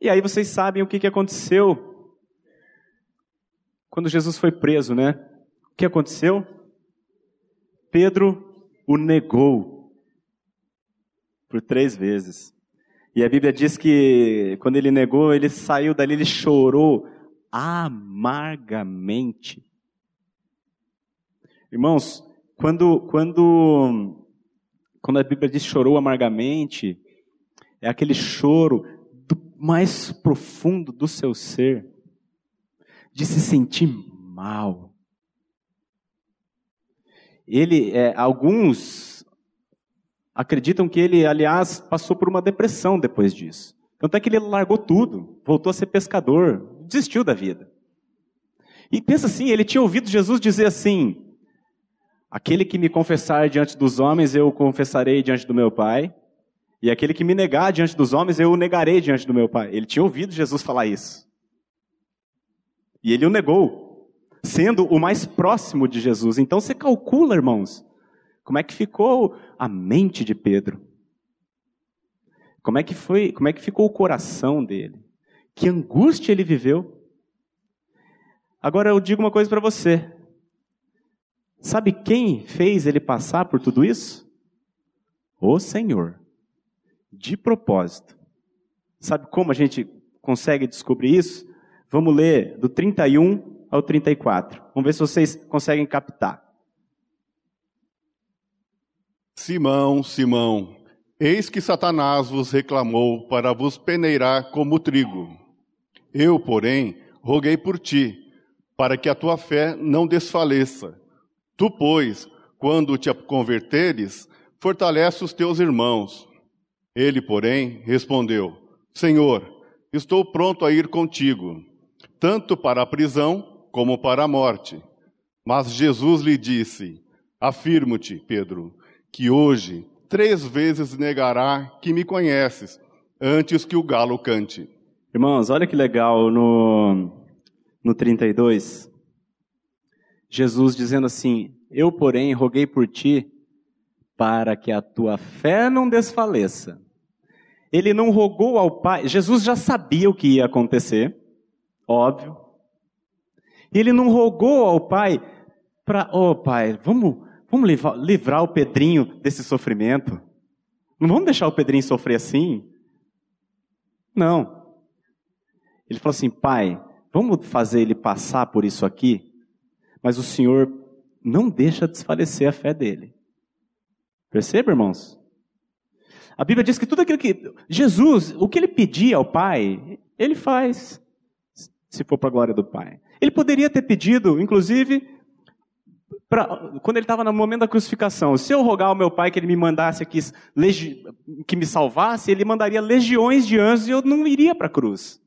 E aí vocês sabem o que, que aconteceu quando Jesus foi preso, né? O que aconteceu? Pedro o negou por três vezes. E a Bíblia diz que quando ele negou, ele saiu dali, ele chorou amargamente. Irmãos, quando, quando, quando a Bíblia diz chorou amargamente, é aquele choro do mais profundo do seu ser, de se sentir mal. Ele, é, alguns acreditam que ele, aliás, passou por uma depressão depois disso. Tanto é que ele largou tudo, voltou a ser pescador, desistiu da vida. E pensa assim, ele tinha ouvido Jesus dizer assim: Aquele que me confessar diante dos homens, eu o confessarei diante do meu Pai. E aquele que me negar diante dos homens, eu o negarei diante do meu Pai. Ele tinha ouvido Jesus falar isso. E ele o negou, sendo o mais próximo de Jesus. Então você calcula, irmãos, como é que ficou a mente de Pedro? Como é que foi, como é que ficou o coração dele? Que angústia ele viveu? Agora eu digo uma coisa para você. Sabe quem fez ele passar por tudo isso? O Senhor. De propósito. Sabe como a gente consegue descobrir isso? Vamos ler do 31 ao 34. Vamos ver se vocês conseguem captar. Simão, Simão, eis que Satanás vos reclamou para vos peneirar como trigo. Eu, porém, roguei por ti, para que a tua fé não desfaleça. Tu, pois, quando te converteres, fortalece os teus irmãos. Ele, porém, respondeu: Senhor, estou pronto a ir contigo, tanto para a prisão como para a morte. Mas Jesus lhe disse: Afirmo-te, Pedro, que hoje três vezes negará que me conheces, antes que o galo cante. Irmãos, olha que legal no, no 32. Jesus dizendo assim: Eu, porém, roguei por ti para que a tua fé não desfaleça. Ele não rogou ao Pai, Jesus já sabia o que ia acontecer, óbvio. Ele não rogou ao Pai para, oh Pai, vamos, vamos livrar, livrar o Pedrinho desse sofrimento. Não vamos deixar o Pedrinho sofrer assim. Não. Ele falou assim: Pai, vamos fazer ele passar por isso aqui, mas o Senhor não deixa desfalecer a fé dele. Perceba, irmãos? A Bíblia diz que tudo aquilo que. Jesus, o que ele pedia ao Pai, ele faz, se for para a glória do Pai. Ele poderia ter pedido, inclusive, pra, quando ele estava no momento da crucificação, se eu rogar ao meu Pai que ele me mandasse aqui, que me salvasse, ele mandaria legiões de anjos e eu não iria para a cruz.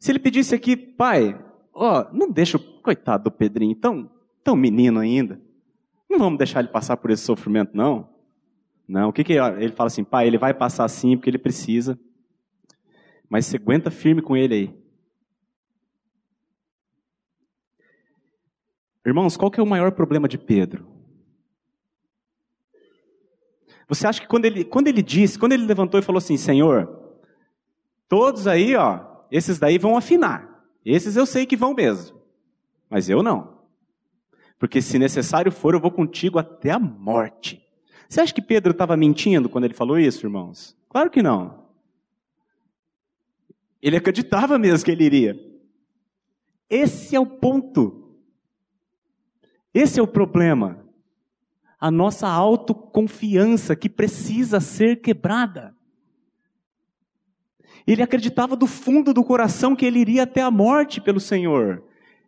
Se ele pedisse aqui, pai, ó, não deixa o coitado do Pedrinho, tão, tão menino ainda. Não vamos deixar ele passar por esse sofrimento, não. Não, o que, que ele fala assim, pai, ele vai passar sim porque ele precisa. Mas você aguenta firme com ele aí. Irmãos, qual que é o maior problema de Pedro? Você acha que quando ele, quando ele disse, quando ele levantou e falou assim, Senhor, todos aí, ó, esses daí vão afinar. Esses eu sei que vão mesmo. Mas eu não. Porque se necessário for, eu vou contigo até a morte. Você acha que Pedro estava mentindo quando ele falou isso, irmãos? Claro que não. Ele acreditava mesmo que ele iria. Esse é o ponto. Esse é o problema. A nossa autoconfiança que precisa ser quebrada. Ele acreditava do fundo do coração que ele iria até a morte pelo Senhor.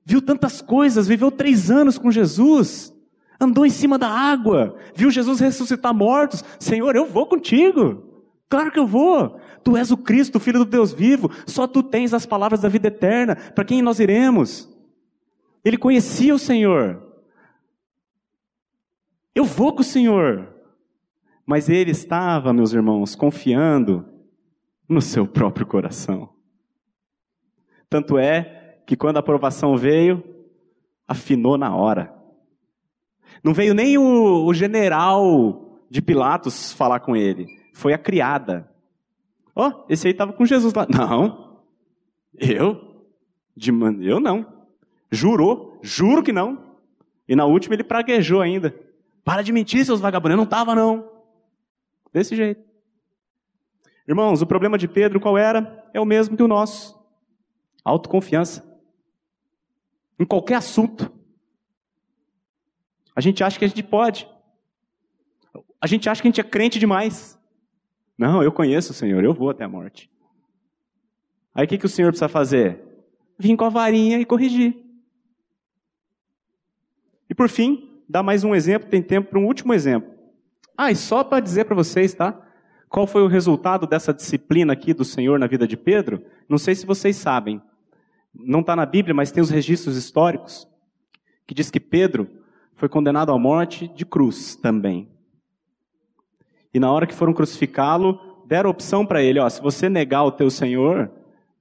Viu tantas coisas, viveu três anos com Jesus, andou em cima da água, viu Jesus ressuscitar mortos. Senhor, eu vou contigo. Claro que eu vou. Tu és o Cristo, o Filho do Deus vivo. Só tu tens as palavras da vida eterna. Para quem nós iremos? Ele conhecia o Senhor. Eu vou com o Senhor. Mas ele estava, meus irmãos, confiando no seu próprio coração. Tanto é que quando a aprovação veio, afinou na hora. Não veio nem o, o general de Pilatos falar com ele, foi a criada. Ó, oh, esse aí estava com Jesus lá. Não, eu? De, eu não. Jurou, juro que não. E na última ele praguejou ainda. Para de mentir, seus vagabundos. Eu não estava, não. Desse jeito. Irmãos, o problema de Pedro qual era? É o mesmo que o nosso. Autoconfiança. Em qualquer assunto. A gente acha que a gente pode. A gente acha que a gente é crente demais. Não, eu conheço o Senhor, eu vou até a morte. Aí o que, que o Senhor precisa fazer? Vir com a varinha e corrigir. E por fim, dar mais um exemplo, tem tempo para um último exemplo. Ah, e só para dizer para vocês, tá? Qual foi o resultado dessa disciplina aqui do Senhor na vida de Pedro? Não sei se vocês sabem. Não está na Bíblia, mas tem os registros históricos que diz que Pedro foi condenado à morte de cruz também. E na hora que foram crucificá-lo, deram opção para ele, ó, se você negar o teu Senhor,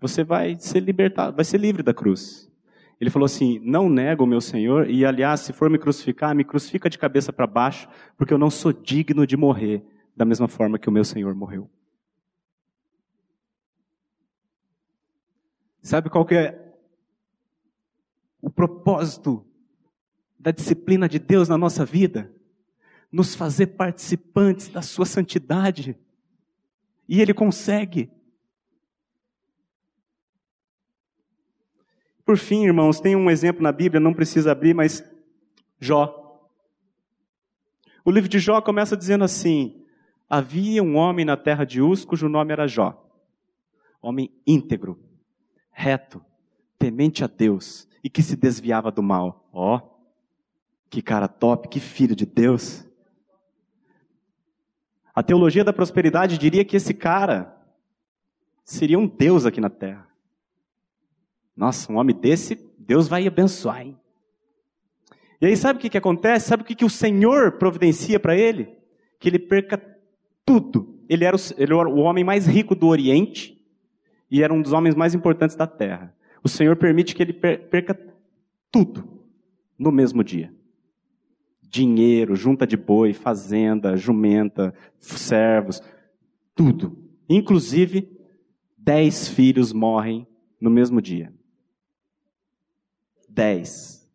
você vai ser libertado, vai ser livre da cruz. Ele falou assim: Não nego o meu Senhor, e aliás, se for me crucificar, me crucifica de cabeça para baixo, porque eu não sou digno de morrer da mesma forma que o meu Senhor morreu. Sabe qual que é o propósito da disciplina de Deus na nossa vida? Nos fazer participantes da sua santidade. E ele consegue. Por fim, irmãos, tem um exemplo na Bíblia, não precisa abrir, mas Jó. O livro de Jó começa dizendo assim: Havia um homem na terra de Uz cujo nome era Jó. Homem íntegro, reto, temente a Deus e que se desviava do mal. Ó, oh, que cara top, que filho de Deus. A teologia da prosperidade diria que esse cara seria um Deus aqui na terra. Nossa, um homem desse, Deus vai abençoar, hein? E aí, sabe o que, que acontece? Sabe o que, que o Senhor providencia para ele? Que ele perca tudo. Ele era, o, ele era o homem mais rico do Oriente e era um dos homens mais importantes da terra. O Senhor permite que ele perca tudo no mesmo dia. Dinheiro, junta de boi, fazenda, jumenta, servos, tudo. Inclusive, dez filhos morrem no mesmo dia. Dez.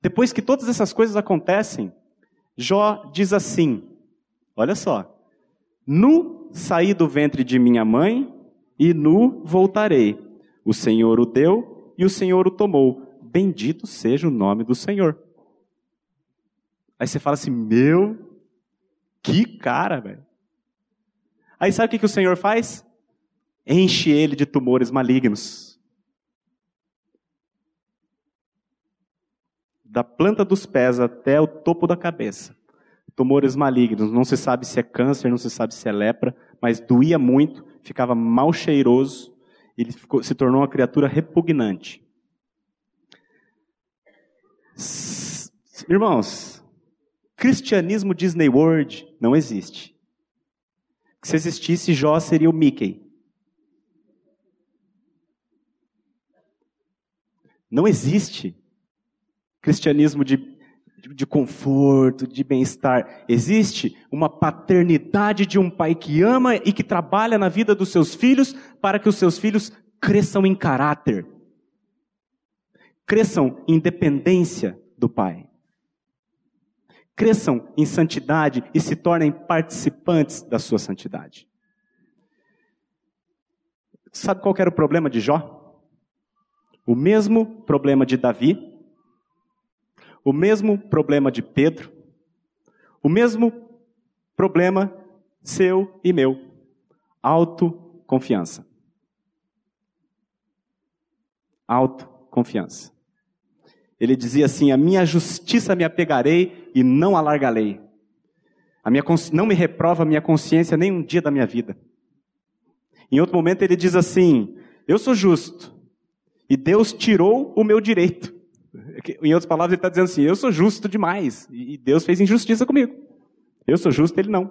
Depois que todas essas coisas acontecem, Jó diz assim: Olha só. Nu saí do ventre de minha mãe e nu voltarei. O Senhor o deu e o Senhor o tomou. Bendito seja o nome do Senhor. Aí você fala assim: Meu, que cara, velho. Aí sabe o que, que o Senhor faz? Enche ele de tumores malignos. Da planta dos pés até o topo da cabeça tumores malignos. Não se sabe se é câncer, não se sabe se é lepra, mas doía muito, ficava mal cheiroso, ele ficou, se tornou uma criatura repugnante. Irmãos, cristianismo Disney World não existe. Se existisse, Jó seria o Mickey. Não existe cristianismo de de conforto, de bem-estar. Existe uma paternidade de um pai que ama e que trabalha na vida dos seus filhos para que os seus filhos cresçam em caráter, Cresçam em dependência do Pai. Cresçam em santidade e se tornem participantes da sua santidade. Sabe qual era o problema de Jó? O mesmo problema de Davi, o mesmo problema de Pedro, o mesmo problema seu e meu: autoconfiança. Autoconfiança. Ele dizia assim: A minha justiça me apegarei e não alargarei. A minha não me reprova a minha consciência nem um dia da minha vida. Em outro momento ele diz assim: Eu sou justo e Deus tirou o meu direito. Em outras palavras, ele está dizendo assim: Eu sou justo demais e Deus fez injustiça comigo. Eu sou justo, ele não.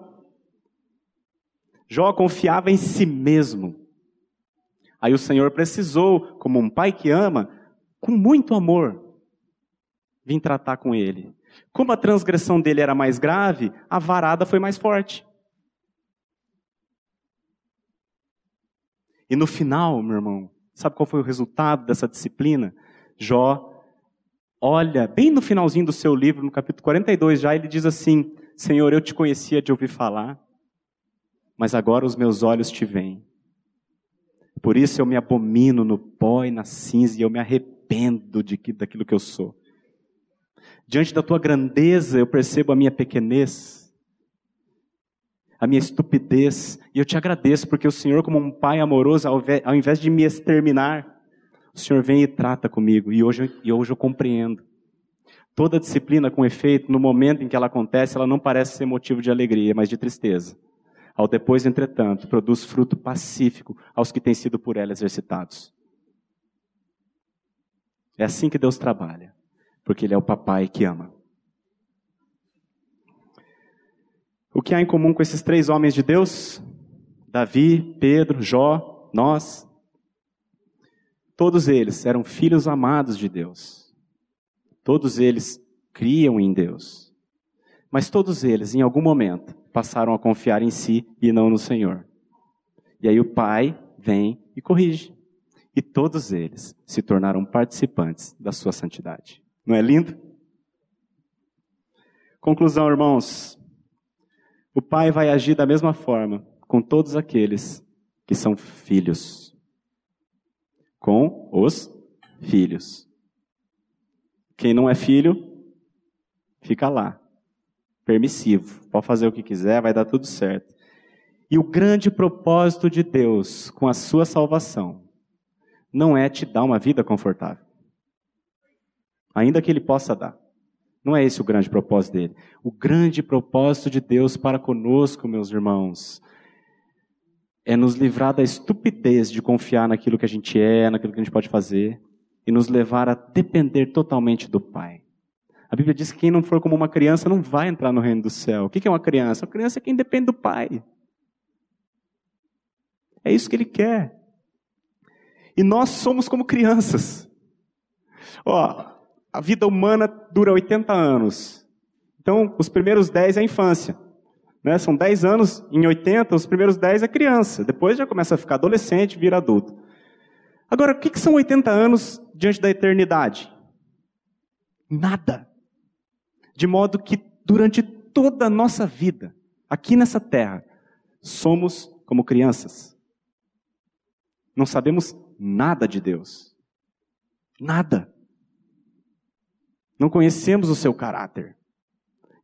Jó confiava em si mesmo. Aí o Senhor precisou, como um pai que ama, com muito amor, vir tratar com ele. Como a transgressão dele era mais grave, a varada foi mais forte. E no final, meu irmão, sabe qual foi o resultado dessa disciplina? Jó olha, bem no finalzinho do seu livro, no capítulo 42 já, ele diz assim: Senhor, eu te conhecia de ouvir falar, mas agora os meus olhos te veem. Por isso eu me abomino no pó e na cinza e eu me arrependo de que, daquilo que eu sou. Diante da tua grandeza eu percebo a minha pequenez, a minha estupidez, e eu te agradeço porque o Senhor, como um pai amoroso, ao invés de me exterminar, o Senhor vem e trata comigo, e hoje, e hoje eu compreendo. Toda disciplina com efeito, no momento em que ela acontece, ela não parece ser motivo de alegria, mas de tristeza. Ao depois, entretanto, produz fruto pacífico aos que têm sido por ela exercitados. É assim que Deus trabalha, porque Ele é o papai que ama. O que há em comum com esses três homens de Deus? Davi, Pedro, Jó, nós. Todos eles eram filhos amados de Deus. Todos eles criam em Deus. Mas todos eles, em algum momento, passaram a confiar em si e não no Senhor. E aí o Pai vem e corrige. E todos eles se tornaram participantes da sua santidade. Não é lindo? Conclusão, irmãos. O Pai vai agir da mesma forma com todos aqueles que são filhos com os filhos. Quem não é filho, fica lá, permissivo, pode fazer o que quiser, vai dar tudo certo. E o grande propósito de Deus com a sua salvação não é te dar uma vida confortável, ainda que Ele possa dar. Não é esse o grande propósito dele. O grande propósito de Deus para conosco, meus irmãos, é nos livrar da estupidez de confiar naquilo que a gente é, naquilo que a gente pode fazer, e nos levar a depender totalmente do Pai. A Bíblia diz que quem não for como uma criança não vai entrar no reino do céu. O que é uma criança? Uma criança é quem depende do Pai. É isso que Ele quer. E nós somos como crianças. Ó, a vida humana dura 80 anos. Então, os primeiros 10 é a infância. Né? São 10 anos, em 80, os primeiros 10 é criança, depois já começa a ficar adolescente, vira adulto. Agora, o que, que são 80 anos diante da eternidade? Nada. De modo que durante toda a nossa vida, aqui nessa terra, somos como crianças. Não sabemos nada de Deus. Nada. Não conhecemos o seu caráter.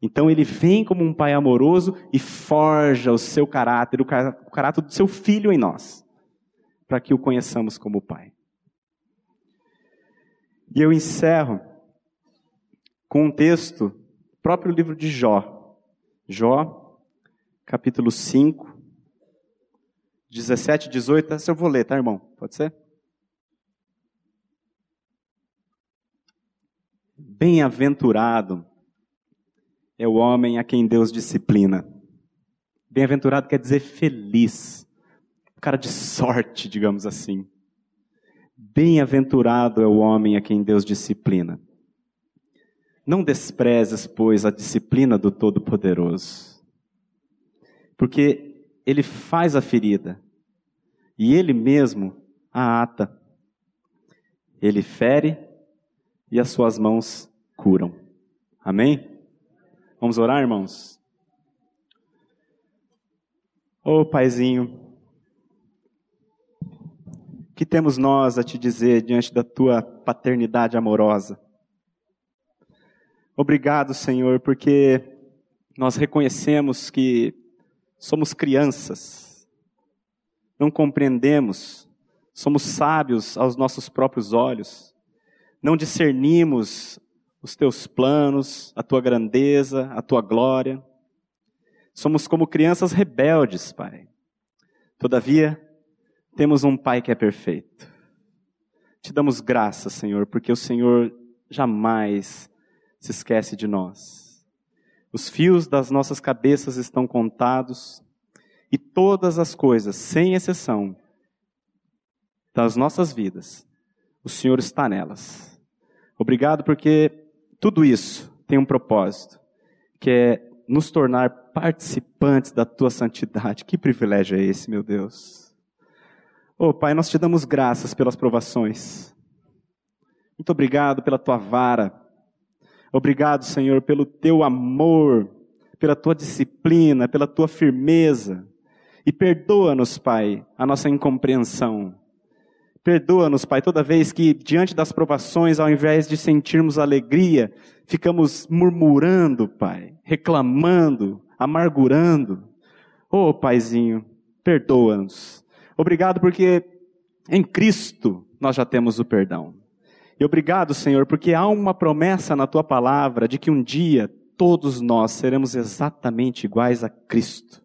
Então ele vem como um pai amoroso e forja o seu caráter, o caráter do seu filho em nós, para que o conheçamos como pai. E eu encerro com um texto, próprio livro de Jó. Jó, capítulo 5, 17 e 18. Essa eu vou ler, tá, irmão? Pode ser? Bem-aventurado é o homem a quem Deus disciplina. Bem-aventurado quer dizer feliz, cara de sorte, digamos assim. Bem-aventurado é o homem a quem Deus disciplina. Não desprezes, pois, a disciplina do Todo-Poderoso, porque ele faz a ferida e ele mesmo a ata. Ele fere e as suas mãos curam. Amém? Vamos orar, irmãos? Ô oh, Paizinho, que temos nós a te dizer diante da tua paternidade amorosa? Obrigado, Senhor, porque nós reconhecemos que somos crianças, não compreendemos, somos sábios aos nossos próprios olhos, não discernimos os teus planos, a tua grandeza, a tua glória. Somos como crianças rebeldes, Pai. Todavia, temos um Pai que é perfeito. Te damos graças, Senhor, porque o Senhor jamais se esquece de nós. Os fios das nossas cabeças estão contados e todas as coisas, sem exceção, das nossas vidas, o Senhor está nelas. Obrigado porque tudo isso tem um propósito, que é nos tornar participantes da tua santidade. Que privilégio é esse, meu Deus? Oh, Pai, nós te damos graças pelas provações. Muito obrigado pela tua vara. Obrigado, Senhor, pelo teu amor, pela tua disciplina, pela tua firmeza. E perdoa-nos, Pai, a nossa incompreensão. Perdoa-nos, Pai, toda vez que, diante das provações, ao invés de sentirmos alegria, ficamos murmurando, Pai, reclamando, amargurando. Oh, Paizinho, perdoa-nos. Obrigado porque em Cristo nós já temos o perdão. E obrigado, Senhor, porque há uma promessa na tua palavra de que um dia todos nós seremos exatamente iguais a Cristo.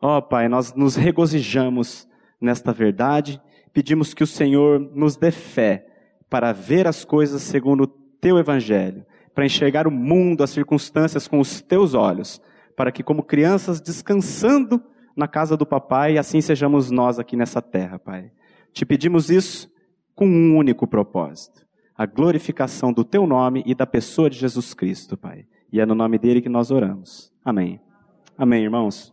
Ó oh, Pai, nós nos regozijamos nesta verdade pedimos que o Senhor nos dê fé para ver as coisas segundo o teu evangelho, para enxergar o mundo, as circunstâncias com os teus olhos, para que, como crianças, descansando na casa do papai, assim sejamos nós aqui nessa terra, Pai. Te pedimos isso com um único propósito: a glorificação do teu nome e da pessoa de Jesus Cristo, Pai. E é no nome dele que nós oramos. Amém. Amém, irmãos.